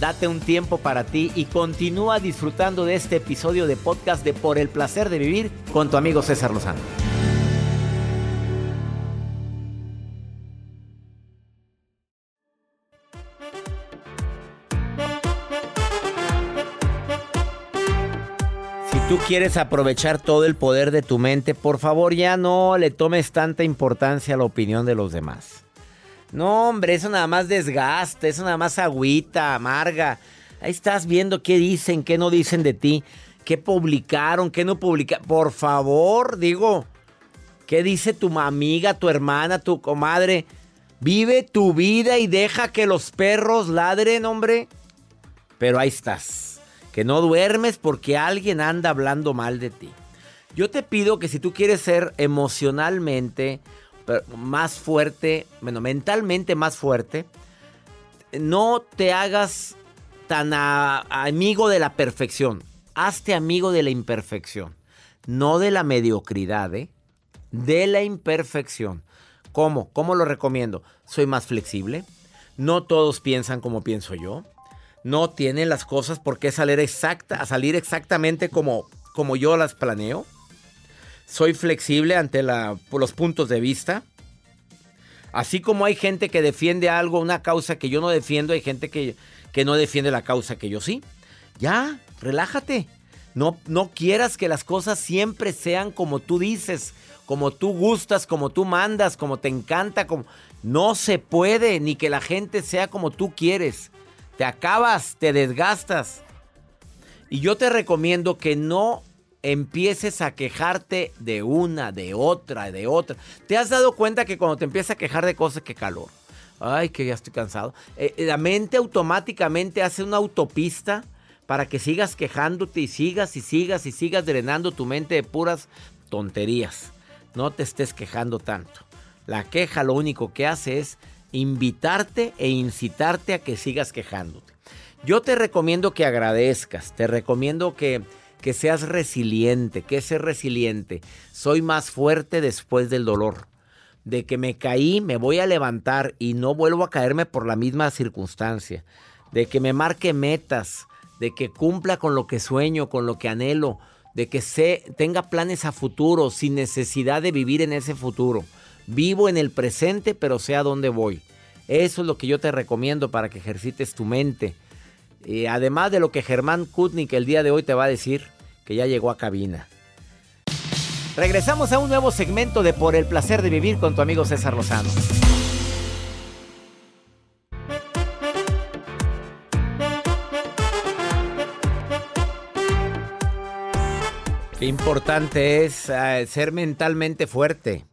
Date un tiempo para ti y continúa disfrutando de este episodio de podcast de Por el placer de vivir con tu amigo César Lozano. Si tú quieres aprovechar todo el poder de tu mente, por favor ya no le tomes tanta importancia a la opinión de los demás. No, hombre, eso nada más desgaste, eso nada más agüita, amarga. Ahí estás viendo qué dicen, qué no dicen de ti, qué publicaron, qué no publicaron. Por favor, digo, ¿qué dice tu amiga, tu hermana, tu comadre? Vive tu vida y deja que los perros ladren, hombre. Pero ahí estás, que no duermes porque alguien anda hablando mal de ti. Yo te pido que si tú quieres ser emocionalmente más fuerte, bueno, mentalmente más fuerte, no te hagas tan amigo de la perfección. Hazte amigo de la imperfección. No de la mediocridad, ¿eh? De la imperfección. ¿Cómo? ¿Cómo lo recomiendo? Soy más flexible. No todos piensan como pienso yo. No tienen las cosas por qué salir, exacta, salir exactamente como, como yo las planeo soy flexible ante los puntos de vista. Así como hay gente que defiende algo, una causa que yo no defiendo, hay gente que, que no defiende la causa que yo sí. Ya, relájate. No, no quieras que las cosas siempre sean como tú dices, como tú gustas, como tú mandas, como te encanta. Como... No se puede, ni que la gente sea como tú quieres. Te acabas, te desgastas. Y yo te recomiendo que no empieces a quejarte de una, de otra, de otra. ¿Te has dado cuenta que cuando te empiezas a quejar de cosas, que calor? Ay, que ya estoy cansado. Eh, eh, la mente automáticamente hace una autopista para que sigas quejándote y sigas y sigas y sigas drenando tu mente de puras tonterías. No te estés quejando tanto. La queja lo único que hace es invitarte e incitarte a que sigas quejándote. Yo te recomiendo que agradezcas, te recomiendo que que seas resiliente. ¿Qué es ser resiliente? Soy más fuerte después del dolor. De que me caí, me voy a levantar y no vuelvo a caerme por la misma circunstancia. De que me marque metas, de que cumpla con lo que sueño, con lo que anhelo, de que se, tenga planes a futuro sin necesidad de vivir en ese futuro. Vivo en el presente, pero sé a dónde voy. Eso es lo que yo te recomiendo para que ejercites tu mente y además de lo que Germán Kutnik el día de hoy te va a decir, que ya llegó a cabina. Regresamos a un nuevo segmento de Por el placer de vivir con tu amigo César Lozano. Qué importante es eh, ser mentalmente fuerte.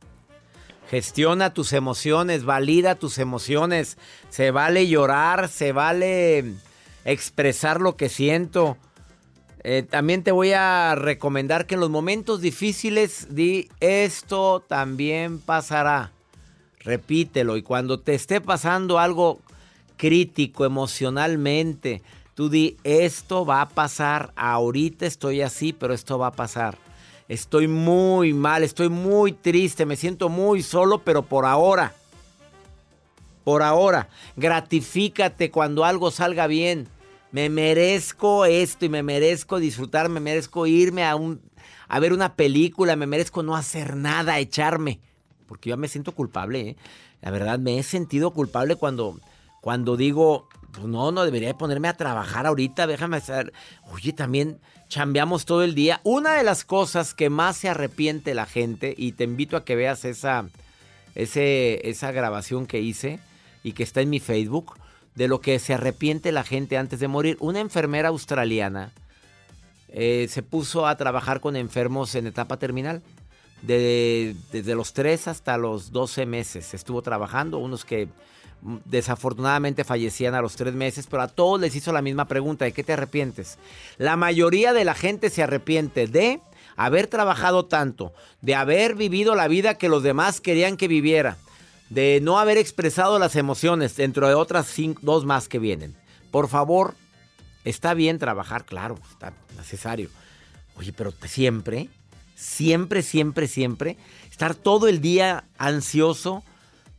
Gestiona tus emociones, valida tus emociones. Se vale llorar, se vale expresar lo que siento. Eh, también te voy a recomendar que en los momentos difíciles di esto también pasará. Repítelo y cuando te esté pasando algo crítico emocionalmente, tú di esto va a pasar. Ahorita estoy así, pero esto va a pasar. Estoy muy mal, estoy muy triste, me siento muy solo, pero por ahora. Por ahora, gratifícate cuando algo salga bien. Me merezco esto y me merezco disfrutar, me merezco irme a, un, a ver una película, me merezco no hacer nada, echarme. Porque yo me siento culpable, ¿eh? La verdad, me he sentido culpable cuando, cuando digo, pues no, no debería ponerme a trabajar ahorita, déjame hacer. Oye, también chambeamos todo el día. Una de las cosas que más se arrepiente la gente, y te invito a que veas esa, ese, esa grabación que hice y que está en mi Facebook de lo que se arrepiente la gente antes de morir. Una enfermera australiana eh, se puso a trabajar con enfermos en etapa terminal. desde los 3 hasta los 12 meses estuvo trabajando, unos que mm, desafortunadamente fallecían a los 3 meses, pero a todos les hizo la misma pregunta, ¿de qué te arrepientes? La mayoría de la gente se arrepiente de haber trabajado tanto, de haber vivido la vida que los demás querían que viviera, de no haber expresado las emociones, dentro de otras dos más que vienen. Por favor, está bien trabajar, claro, está necesario. Oye, pero siempre, siempre, siempre, siempre, estar todo el día ansioso,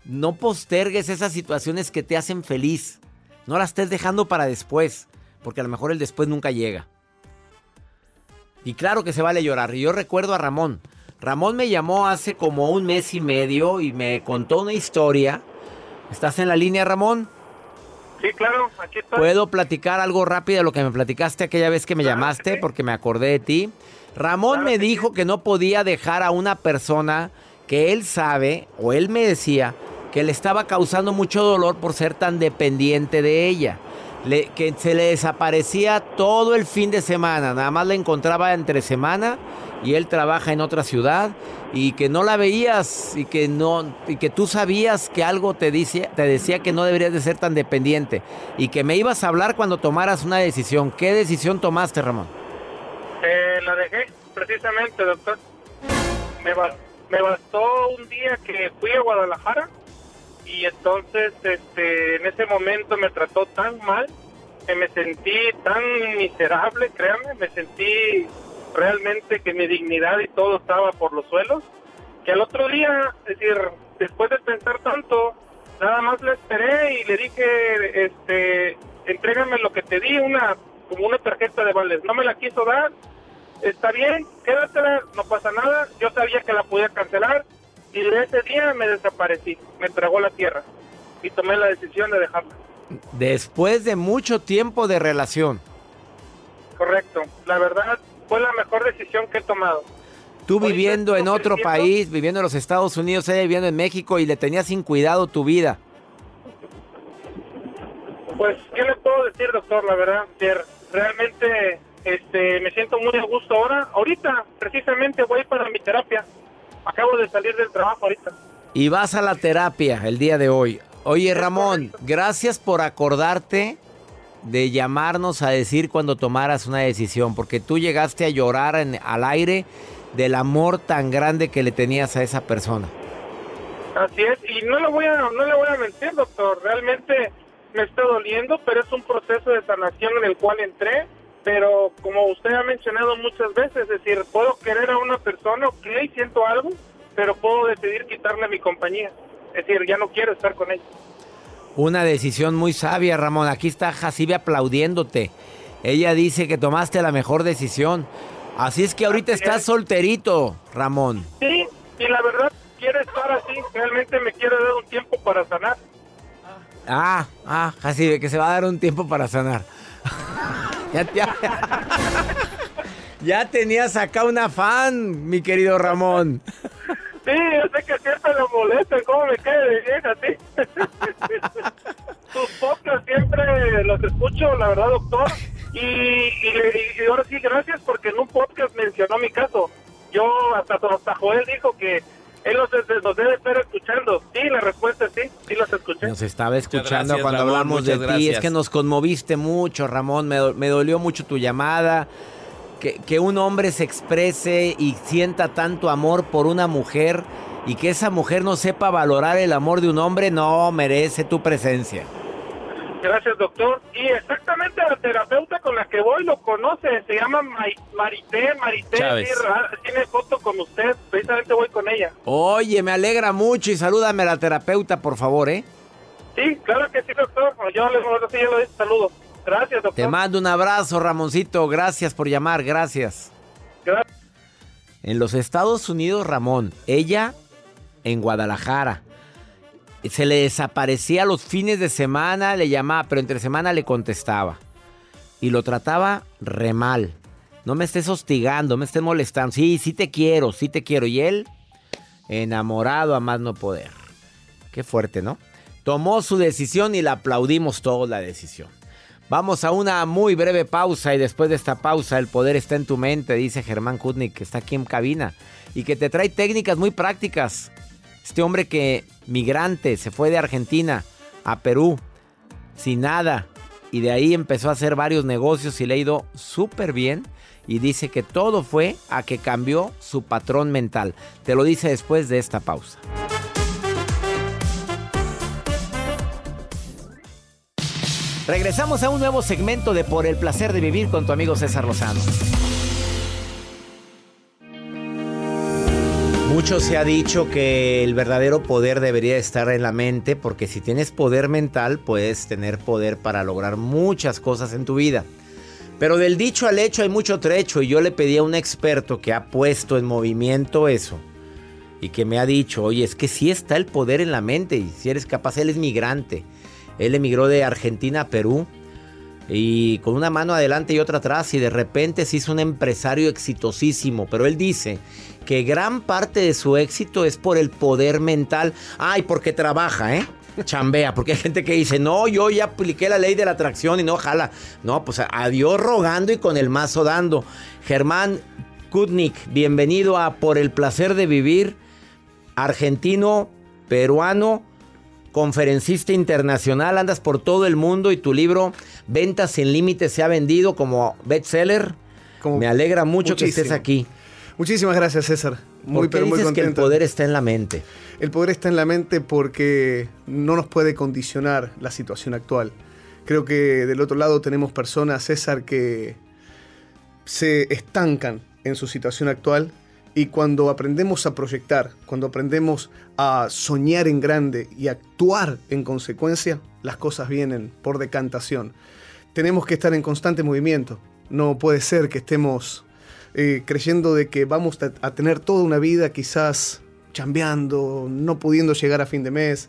no postergues esas situaciones que te hacen feliz. No la estés dejando para después, porque a lo mejor el después nunca llega. Y claro que se vale llorar. Y yo recuerdo a Ramón. Ramón me llamó hace como un mes y medio y me contó una historia. ¿Estás en la línea, Ramón? Sí, claro, aquí estoy. ¿Puedo platicar algo rápido de lo que me platicaste aquella vez que me llamaste? Porque me acordé de ti. Ramón me dijo que no podía dejar a una persona que él sabe, o él me decía, que le estaba causando mucho dolor por ser tan dependiente de ella. Que se le desaparecía todo el fin de semana, nada más la encontraba entre semana y él trabaja en otra ciudad y que no la veías y que no y que tú sabías que algo te dice, te decía que no deberías de ser tan dependiente y que me ibas a hablar cuando tomaras una decisión. ¿Qué decisión tomaste, Ramón? Eh, la dejé precisamente, doctor. Me, me bastó un día que fui a Guadalajara y entonces este en ese momento me trató tan mal que me sentí tan miserable, créame, me sentí realmente que mi dignidad y todo estaba por los suelos, que al otro día, es decir, después de pensar tanto, nada más le esperé y le dije, este, entrégame lo que te di, una, como una tarjeta de vales, no me la quiso dar, está bien, quédatela, no pasa nada, yo sabía que la podía cancelar y de ese día me desaparecí, me tragó la tierra y tomé la decisión de dejarla. Después de mucho tiempo de relación. Correcto, la verdad fue la mejor decisión que he tomado. Tú viviendo en otro país, viviendo en los Estados Unidos, ella viviendo en México y le tenías sin cuidado tu vida. Pues, ¿qué le puedo decir, doctor? La verdad, realmente este, me siento muy a gusto ahora. Ahorita, precisamente, voy para mi terapia. Acabo de salir del trabajo ahorita. Y vas a la terapia el día de hoy. Oye, Ramón, gracias por acordarte de llamarnos a decir cuando tomaras una decisión, porque tú llegaste a llorar en, al aire del amor tan grande que le tenías a esa persona. Así es, y no le voy a, no le voy a mentir, doctor, realmente me está doliendo, pero es un proceso de sanación en el cual entré, pero como usted ha mencionado muchas veces, es decir, puedo querer a una persona, ok, siento algo, pero puedo decidir quitarle mi compañía, es decir, ya no quiero estar con ella. Una decisión muy sabia, Ramón. Aquí está Jacibe aplaudiéndote. Ella dice que tomaste la mejor decisión. Así es que ahorita estás solterito, Ramón. Sí, y la verdad quiero estar así. Realmente me quiero dar un tiempo para sanar. Ah, ah, Jacibe, que se va a dar un tiempo para sanar. Ya, ya, ya tenías acá una fan, mi querido Ramón. Sí, yo sé que siempre lo molesta, cómo me cae de vieja, sí. Sus podcasts siempre los escucho, la verdad, doctor. Y, y, ahora sí, gracias porque en un podcast mencionó mi caso. Yo, hasta, hasta Joel dijo que él nos, debe estar escuchando. Sí, la respuesta es sí, sí los escuché. Nos estaba escuchando cuando hablamos de ti. Es que nos conmoviste mucho, Ramón. Me, me dolió mucho tu llamada que, un hombre se exprese y sienta tanto amor por una mujer y que esa mujer no sepa valorar el amor de un hombre, no merece tu presencia. Gracias, doctor. Y exactamente la terapeuta con la que voy lo conoce, se llama Marité, Marité, tiene foto con usted, precisamente voy con ella. Oye, me alegra mucho y salúdame a la terapeuta, por favor, ¿eh? Sí, claro que sí, doctor. Yo le, yo le saludo. Gracias, doctor. Te mando un abrazo, Ramoncito. Gracias por llamar, gracias. Gracias. En los Estados Unidos, Ramón, ella en Guadalajara. Se le desaparecía los fines de semana, le llamaba, pero entre semana le contestaba. Y lo trataba re mal. No me estés hostigando, me estés molestando. Sí, sí te quiero, sí te quiero. Y él, enamorado a más no poder. Qué fuerte, ¿no? Tomó su decisión y la aplaudimos todos la decisión. Vamos a una muy breve pausa y después de esta pausa el poder está en tu mente, dice Germán Kutnik, que está aquí en cabina y que te trae técnicas muy prácticas. Este hombre que migrante se fue de Argentina a Perú sin nada y de ahí empezó a hacer varios negocios y le ha ido súper bien y dice que todo fue a que cambió su patrón mental. Te lo dice después de esta pausa. Regresamos a un nuevo segmento de Por el placer de vivir con tu amigo César Lozano. Mucho se ha dicho que el verdadero poder debería estar en la mente, porque si tienes poder mental, puedes tener poder para lograr muchas cosas en tu vida. Pero del dicho al hecho hay mucho trecho y yo le pedí a un experto que ha puesto en movimiento eso y que me ha dicho, oye, es que sí está el poder en la mente y si eres capaz, él es migrante. Él emigró de Argentina a Perú y con una mano adelante y otra atrás y de repente se hizo un empresario exitosísimo. Pero él dice que gran parte de su éxito es por el poder mental. Ay, porque trabaja, ¿eh? Chambea, porque hay gente que dice, no, yo ya apliqué la ley de la atracción y no jala. No, pues adiós rogando y con el mazo dando. Germán Kutnik, bienvenido a Por el placer de vivir, argentino, peruano, conferencista internacional, andas por todo el mundo y tu libro Ventas sin Límites se ha vendido como bestseller. Me alegra mucho que estés aquí. Muchísimas gracias, César. Muy, pero muy contento. que el poder está en la mente? El poder está en la mente porque no nos puede condicionar la situación actual. Creo que del otro lado tenemos personas, César, que se estancan en su situación actual y cuando aprendemos a proyectar, cuando aprendemos a soñar en grande y actuar en consecuencia, las cosas vienen por decantación. Tenemos que estar en constante movimiento. No puede ser que estemos eh, creyendo de que vamos a, tener toda una vida quizás chambeando, no pudiendo llegar a fin de mes.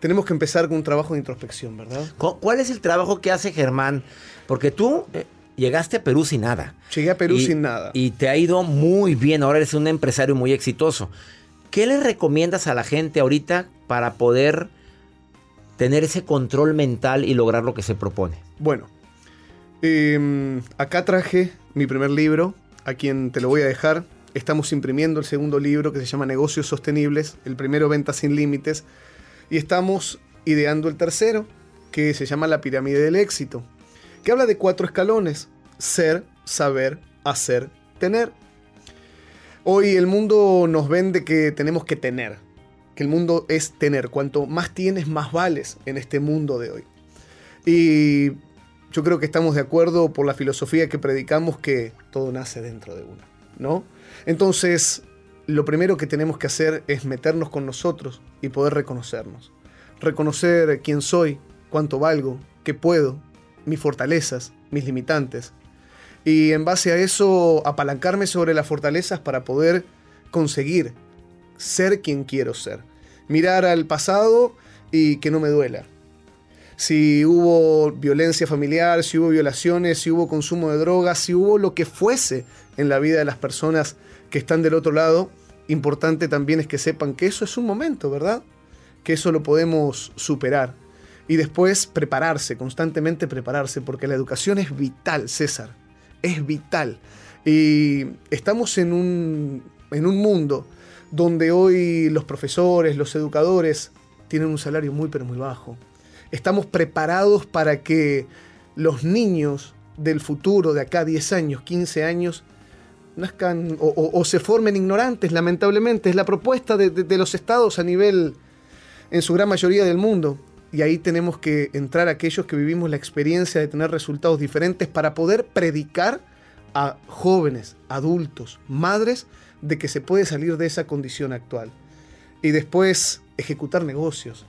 Tenemos que empezar con un trabajo de introspección, ¿verdad? ¿Cuál es el trabajo que hace Germán? Porque tú eh, llegaste a Perú sin nada. Llegué a Perú sin nada. Y te ha ido muy bien, ahora eres un empresario muy exitoso. ¿Qué le recomiendas a la gente ahorita para poder tener ese control mental y lograr lo que se propone? Bueno, em, acá traje mi primer libro, a quien te lo voy a dejar. Estamos imprimiendo el segundo libro que se llama Negocios Sostenibles, el primero Ventas sin Límites, y estamos ideando el tercero, que se llama La Pirámide del Éxito, que habla de cuatro escalones, ser, saber, hacer, tener. Hoy el mundo nos vende que tenemos que tener, que el mundo es tener. Cuanto más tienes, más vales en este mundo de hoy. Y yo creo que estamos de acuerdo por la filosofía que predicamos que todo nace dentro de uno, ¿no? Entonces, lo primero que tenemos que hacer es meternos con nosotros y poder reconocernos. Reconocer quién soy, cuánto valgo, qué puedo, mis fortalezas, mis limitantes. Y en base a eso, apalancarme sobre las fortalezas para poder conseguir ser quien quiero ser. Mirar al pasado y que no me duela si hubo violencia familiar, si hubo violaciones, si hubo consumo de drogas, si hubo lo que fuese en la vida de las personas que están del otro lado, importante también es que sepan que eso es un momento, ¿verdad? Que eso lo podemos superar. Y después prepararse, constantemente prepararse, porque la educación es vital, César, es vital. Y estamos en un, en un mundo donde hoy los profesores, los educadores, tienen un salario muy pero muy bajo estamos preparados para que los niños del futuro, de acá 10 años, 15 años, nazcan o, se formen ignorantes, lamentablemente. Es la propuesta de, de, los estados a nivel, en su gran mayoría del mundo. Y ahí tenemos que entrar aquellos que vivimos la experiencia de tener resultados diferentes para poder predicar a jóvenes, adultos, madres, de que se puede salir de esa condición actual. Y después ejecutar negocios,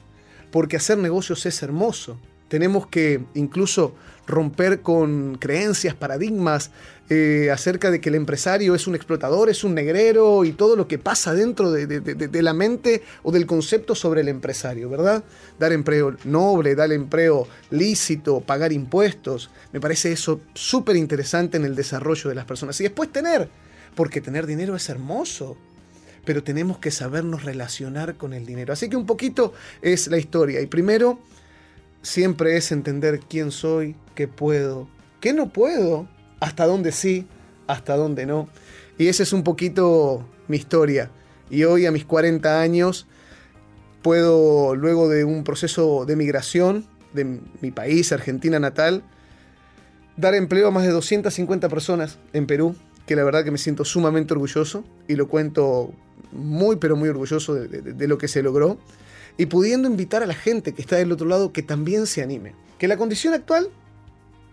porque hacer negocios es hermoso. Tenemos que incluso romper con creencias, paradigmas eh, acerca de que el empresario es un explotador, es un negrero y todo lo que pasa dentro de, la mente o del concepto sobre el empresario, ¿verdad? Dar empleo noble, dar empleo lícito, pagar impuestos. Me parece eso súper interesante en el desarrollo de las personas. Y después tener, porque tener dinero es hermoso pero tenemos que sabernos relacionar con el dinero. Así que un poquito es la historia. Y primero, siempre es entender quién soy, qué puedo, qué no puedo, hasta dónde sí, hasta dónde no. Y esa es un poquito mi historia. Y hoy a mis 40 años puedo, luego de un proceso de migración de mi país, Argentina natal, dar empleo a más de 250 personas en Perú, que la verdad que me siento sumamente orgulloso y lo cuento muy pero muy orgulloso de, lo que se logró y pudiendo invitar a la gente que está del otro lado que también se anime. Que la condición actual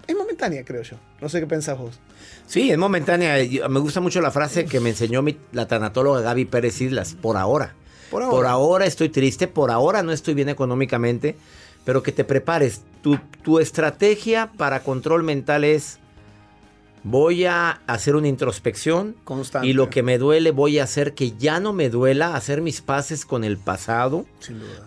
es momentánea, creo yo. No sé qué pensás vos. Sí, es momentánea. Me gusta mucho la frase que me enseñó la tanatóloga Gaby Pérez Islas, por ahora. Por ahora. Por ahora estoy triste, por ahora no estoy bien económicamente, pero que te prepares. Tu, tu estrategia para control mental es voy a hacer una introspección Constante. y lo que me duele voy a hacer que ya no me duela, hacer mis paces con el pasado,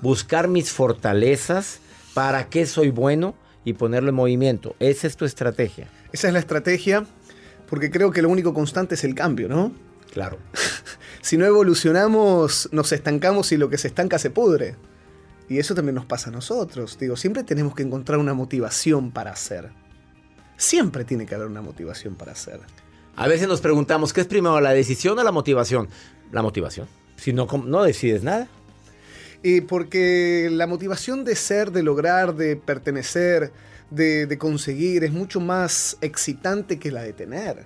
buscar mis fortalezas, para qué soy bueno y ponerlo en movimiento. Esa es tu estrategia. Esa es la estrategia porque creo que lo único constante es el cambio, ¿no? Claro. si no evolucionamos, nos estancamos y lo que se estanca se pudre. Y eso también nos pasa a nosotros. Digo, siempre tenemos que encontrar una motivación para hacer. Siempre tiene que haber una motivación para hacer. A veces nos preguntamos, ¿qué es primero, la decisión o la motivación? La motivación. Si no, no decides nada. Y porque la motivación de ser, de lograr, de pertenecer, de, de, conseguir, es mucho más excitante que la de tener.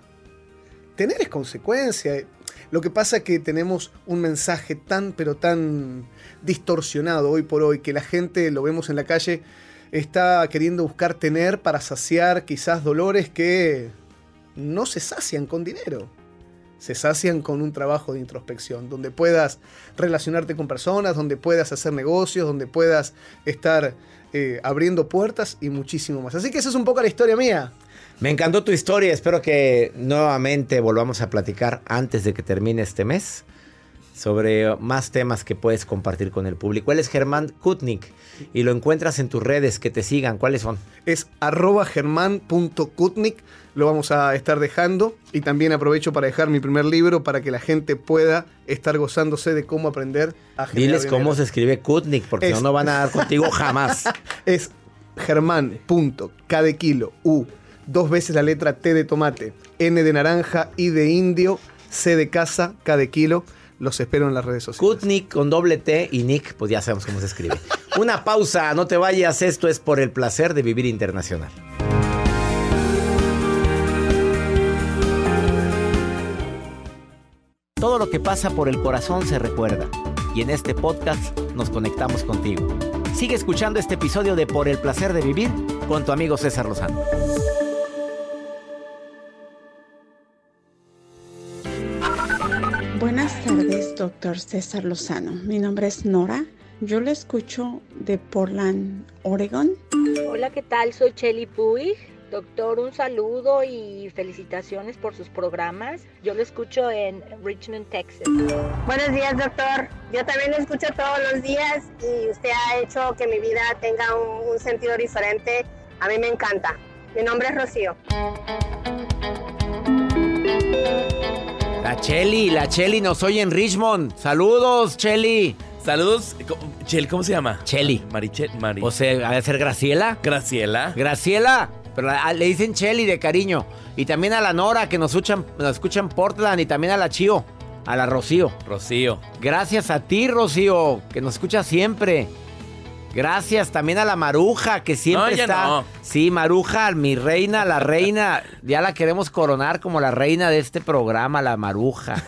Tener es consecuencia. Lo que pasa es que tenemos un mensaje tan, pero tan distorsionado hoy por hoy, que la gente, lo vemos en la calle, está queriendo buscar tener para saciar quizás dolores que no se sacian con dinero. Se sacian con un trabajo de introspección, donde puedas relacionarte con personas, donde puedas hacer negocios, donde puedas estar eh, abriendo puertas y muchísimo más. Así que esa es un poco la historia mía. Me encantó tu historia, espero que nuevamente volvamos a platicar antes de que termine este mes sobre más temas que puedes compartir con el público. Él es Germán Kutnik y lo encuentras en tus redes, que te sigan. ¿Cuáles son? Es arroba germán.kutnik, lo vamos a estar dejando y también aprovecho para dejar mi primer libro para que la gente pueda estar gozándose de cómo aprender a generar Diles cómo se escribe Kutnik, porque no, no van a dar contigo jamás. es germán.k de kilo, U, dos veces la letra T de tomate, N de naranja, I de indio, C de casa, K de kilo los espero en las redes sociales. Kutnik con doble T y Nick, pues ya sabemos cómo se escribe. Una pausa, no te vayas, esto es por el placer de vivir internacional. Todo lo que pasa por el corazón se recuerda y en este podcast nos conectamos contigo. Sigue escuchando este episodio de Por el placer de vivir con tu amigo César Lozano. Doctor César Lozano. Mi nombre es Nora. Yo le escucho de Portland, Oregon. Hola, ¿qué tal? Soy Chelly Puig. Doctor, un saludo y felicitaciones por sus programas. Yo lo escucho en Richmond, Texas. Buenos días, doctor. Yo también lo escucho todos los días y usted ha hecho que mi vida tenga un, un sentido diferente. A mí me encanta. Mi nombre es Rocío. La Cheli, la Cheli nos oye en Richmond. Saludos, Cheli. Saludos. Cheli, ¿cómo se llama? Cheli. Marichel, Mari. O sea, ¿ha de ser Graciela? Graciela. Graciela. Pero le dicen Cheli de cariño. Y también a la Nora, que nos escuchan, nos escuchan Portland. Y también a la Chío. A la Rocío. Rocío. Gracias a ti, Rocío, que nos escucha siempre. Gracias también a la Maruja, que siempre está. Sí, Maruja, mi reina, la reina. Ya la queremos coronar como la reina de este programa, la Maruja.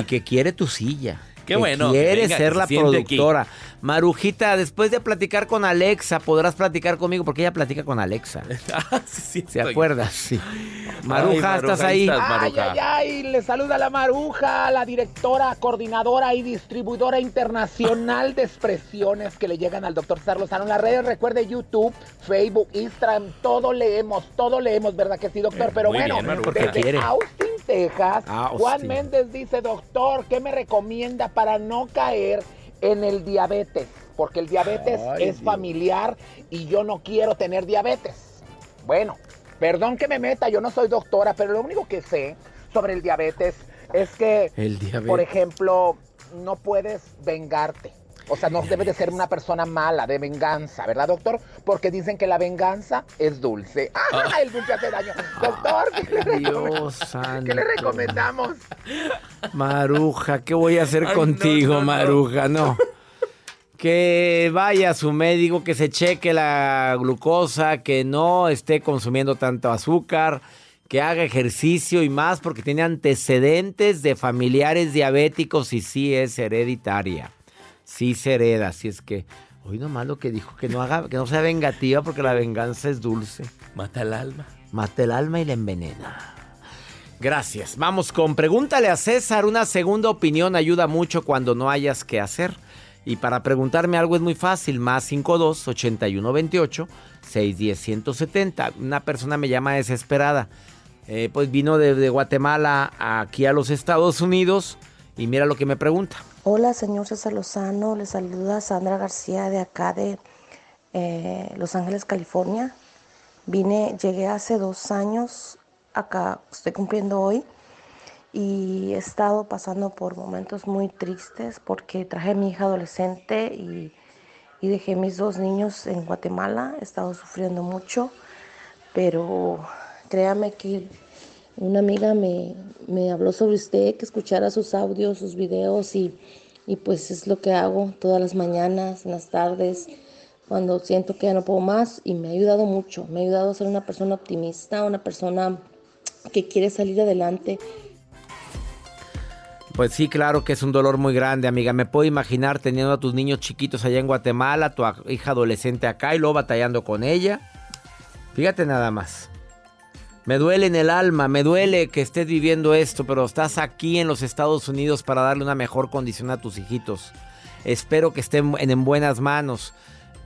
y que quiere tu silla. Qué bueno. Quiere ser la productora. Marujita, después de platicar con Alexa, podrás platicar conmigo porque ella platica con Alexa. Ah, sí, ¿Se acuerdas? Sí. Maruja, ¿estás ahí? Ay, ay, ay, le saluda la Maruja, la directora, coordinadora y distribuidora internacional de expresiones que le llegan al doctor Sarlozano en las redes. Recuerde YouTube, Facebook, Instagram, todo leemos, todo leemos, ¿verdad que sí, doctor? Pero bueno, desde Austin, Texas, Juan Méndez dice, doctor, ¿qué me recomienda para no caer en el diabetes, porque el diabetes es familiar y yo no quiero tener diabetes. Bueno, perdón que me meta, yo no soy doctora, pero lo único que sé sobre el diabetes es que, por ejemplo, no puedes vengarte. O sea, no debes de ser una persona mala, de venganza, ¿verdad, doctor? Porque dicen que la venganza es dulce. ¡Ah! El dulce hace daño. Doctor, ¿qué le, ¿Qué le recomendamos? Maruja, ¿qué voy a hacer contigo, Maruja? No. Que vaya a su médico, que se cheque la glucosa, que no esté consumiendo tanto azúcar, que haga ejercicio y más porque tiene antecedentes de familiares diabéticos y sí es hereditaria sí se hereda. Así es que, hoy nomás lo que dijo, que no haga, que no sea vengativa porque la venganza es dulce. Mata el alma. Mata el alma y la envenena. Gracias. Vamos con pregúntale a César. Una segunda opinión ayuda mucho cuando no hayas que hacer. Y para preguntarme algo es muy fácil. Más 52 81 28 610 170. Una persona me llama desesperada. Eh, pues vino de, Guatemala aquí a los Estados Unidos. Y mira lo que me pregunta. Hola, señor César Lozano. Le saluda Sandra García de acá de eh, Los Ángeles, California. Vine, llegué hace dos años acá, estoy cumpliendo hoy y he estado pasando por momentos muy tristes porque traje a mi hija adolescente y, y dejé mis dos niños en Guatemala. He estado sufriendo mucho, pero créame que una amiga me, me, habló sobre usted, que escuchara sus audios, sus videos y, y pues es lo que hago todas las mañanas, en las tardes cuando siento que ya no puedo más y me ha ayudado mucho, me ha ayudado a ser una persona optimista, una persona que quiere salir adelante. Pues sí, claro que es un dolor muy grande, amiga. Me puedo imaginar teniendo a tus niños chiquitos allá en Guatemala, tu hija adolescente acá y luego batallando con ella. Fíjate nada más. Me duele en el alma, me duele que estés viviendo esto, pero estás aquí en los Estados Unidos para darle una mejor condición a tus hijitos. Espero que estén en buenas manos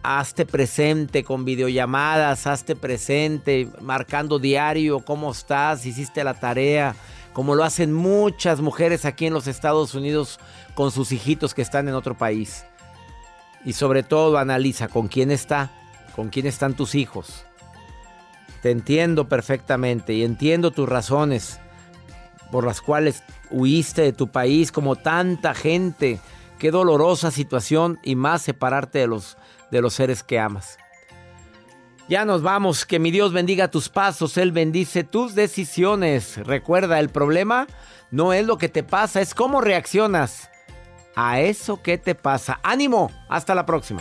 hazte presente con videollamadas, hazte presente, marcando diario cómo estás, hiciste la tarea, como lo hacen muchas mujeres aquí en los Estados Unidos con sus hijitos que están en otro país. Y sobre todo analiza con quién está, con quién están tus hijos. Te entiendo perfectamente y entiendo tus razones por las cuales huiste de tu país como tanta gente. Qué dolorosa situación y más separarte de los de los seres que amas. Ya nos vamos, que mi Dios bendiga tus pasos, Él bendice tus decisiones. Recuerda, el problema no es lo que te pasa, es cómo reaccionas a eso que te pasa. Ánimo, hasta la próxima.